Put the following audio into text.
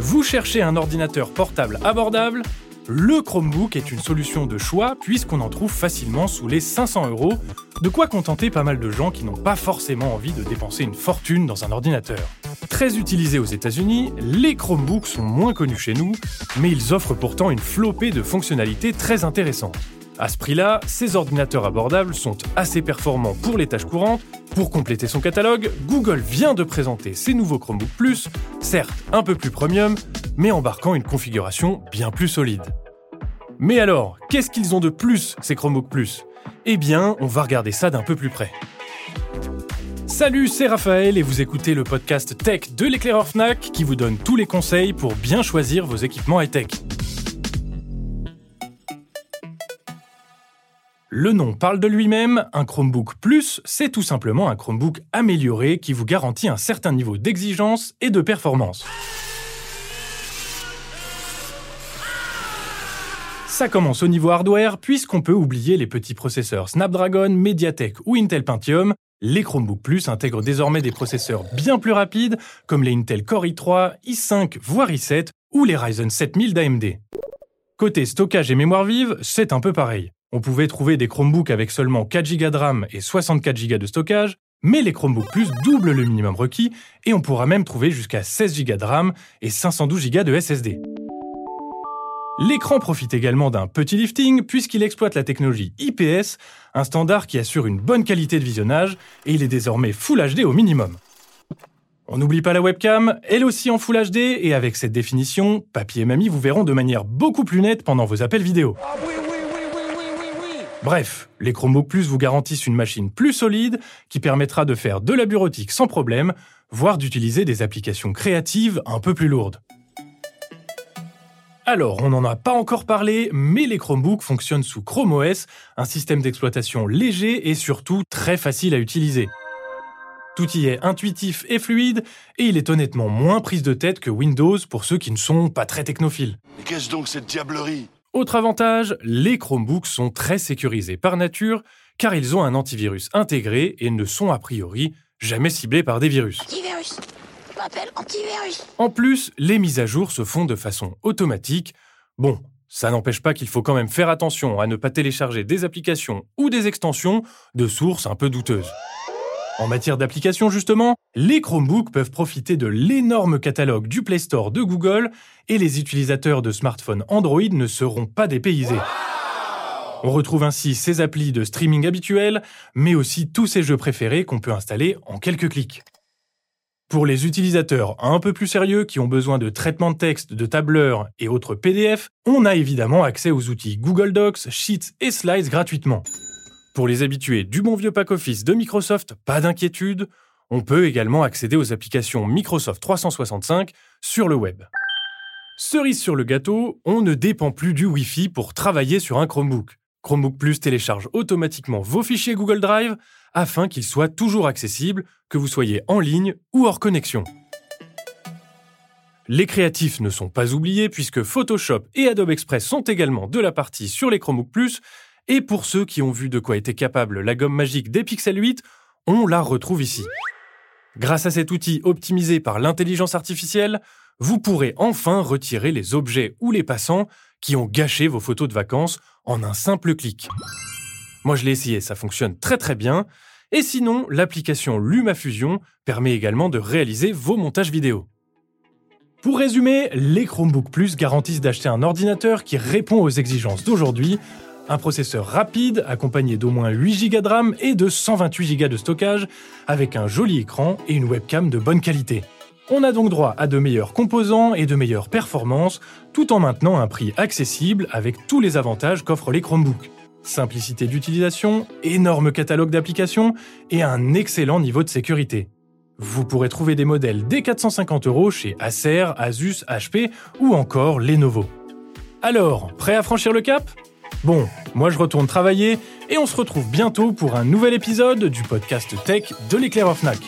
Vous cherchez un ordinateur portable abordable? Le Chromebook est une solution de choix puisqu'on en trouve facilement sous les 500 euros, de quoi contenter pas mal de gens qui n'ont pas forcément envie de dépenser une fortune dans un ordinateur. Très utilisés aux États-Unis, les Chromebooks sont moins connus chez nous, mais ils offrent pourtant une flopée de fonctionnalités très intéressantes. À ce prix-là, ces ordinateurs abordables sont assez performants pour les tâches courantes. Pour compléter son catalogue, Google vient de présenter ses nouveaux Chromebook Plus, certes un peu plus premium, mais embarquant une configuration bien plus solide. Mais alors, qu'est-ce qu'ils ont de plus, ces Chromebook Plus? Eh bien, on va regarder ça d'un peu plus près. Salut, c'est Raphaël et vous écoutez le podcast Tech de l'éclaireur Fnac qui vous donne tous les conseils pour bien choisir vos équipements high-tech. Le nom parle de lui-même, un Chromebook Plus, c'est tout simplement un Chromebook amélioré qui vous garantit un certain niveau d'exigence et de performance. Ça commence au niveau hardware puisqu'on peut oublier les petits processeurs Snapdragon, Mediatek ou Intel Pentium. Les Chromebook Plus intègrent désormais des processeurs bien plus rapides comme les Intel Core i3, i5 voire i7 ou les Ryzen 7000 d'AMD. Côté stockage et mémoire vive, c'est un peu pareil. On pouvait trouver des Chromebooks avec seulement 4 Go de RAM et 64 Go de stockage, mais les Chromebooks Plus doublent le minimum requis et on pourra même trouver jusqu'à 16 Go de RAM et 512 Go de SSD. L'écran profite également d'un petit lifting puisqu'il exploite la technologie IPS, un standard qui assure une bonne qualité de visionnage et il est désormais Full HD au minimum. On n'oublie pas la webcam, elle aussi en Full HD et avec cette définition, papy et mamie vous verront de manière beaucoup plus nette pendant vos appels vidéo. Ah Bref, les Chromebook Plus vous garantissent une machine plus solide qui permettra de faire de la bureautique sans problème, voire d'utiliser des applications créatives un peu plus lourdes. Alors, on n'en a pas encore parlé, mais les Chromebooks fonctionnent sous Chrome OS, un système d'exploitation léger et surtout très facile à utiliser. Tout y est intuitif et fluide, et il est honnêtement moins prise de tête que Windows pour ceux qui ne sont pas très technophiles. Mais qu'est-ce donc cette diablerie? Autre avantage, les Chromebooks sont très sécurisés par nature, car ils ont un antivirus intégré et ne sont a priori jamais ciblés par des virus. Antivirus. Je m'appelle antivirus. En plus, les mises à jour se font de façon automatique. Bon, ça n'empêche pas qu'il faut quand même faire attention à ne pas télécharger des applications ou des extensions de sources un peu douteuses. En matière d'applications, justement, les Chromebooks peuvent profiter de l'énorme catalogue du Play Store de Google et les utilisateurs de smartphones Android ne seront pas dépaysés. On retrouve ainsi ces applis de streaming habituels, mais aussi tous ces jeux préférés qu'on peut installer en quelques clics. Pour les utilisateurs un peu plus sérieux qui ont besoin de traitement de texte, de tableurs et autres PDF, on a évidemment accès aux outils Google Docs, Sheets et Slides gratuitement. Pour les habitués du bon vieux pack Office de Microsoft, pas d'inquiétude, on peut également accéder aux applications Microsoft 365 sur le web. Cerise sur le gâteau, on ne dépend plus du Wi-Fi pour travailler sur un Chromebook. Chromebook Plus télécharge automatiquement vos fichiers Google Drive afin qu'ils soient toujours accessibles, que vous soyez en ligne ou hors connexion. Les créatifs ne sont pas oubliés puisque Photoshop et Adobe Express sont également de la partie sur les Chromebook Plus, et pour ceux qui ont vu de quoi était capable la gomme magique des Pixel 8, on la retrouve ici. Grâce à cet outil optimisé par l'intelligence artificielle, vous pourrez enfin retirer les objets ou les passants qui ont gâché vos photos de vacances en un simple clic. Moi je l'ai essayé, ça fonctionne très très bien. Et sinon, l'application LumaFusion permet également de réaliser vos montages vidéo. Pour résumer, les Chromebook Plus garantissent d'acheter un ordinateur qui répond aux exigences d'aujourd'hui, un processeur rapide accompagné d'au moins 8 Go de RAM et de 128 Go de stockage, avec un joli écran et une webcam de bonne qualité. On a donc droit à de meilleurs composants et de meilleures performances, tout en maintenant un prix accessible avec tous les avantages qu'offrent les Chromebooks. Simplicité d'utilisation, énorme catalogue d'applications et un excellent niveau de sécurité. Vous pourrez trouver des modèles dès 450 euros chez Acer, Asus, HP ou encore Lenovo. Alors, prêt à franchir le cap? Bon, moi je retourne travailler et on se retrouve bientôt pour un nouvel épisode du podcast tech de l'éclaireur Fnac.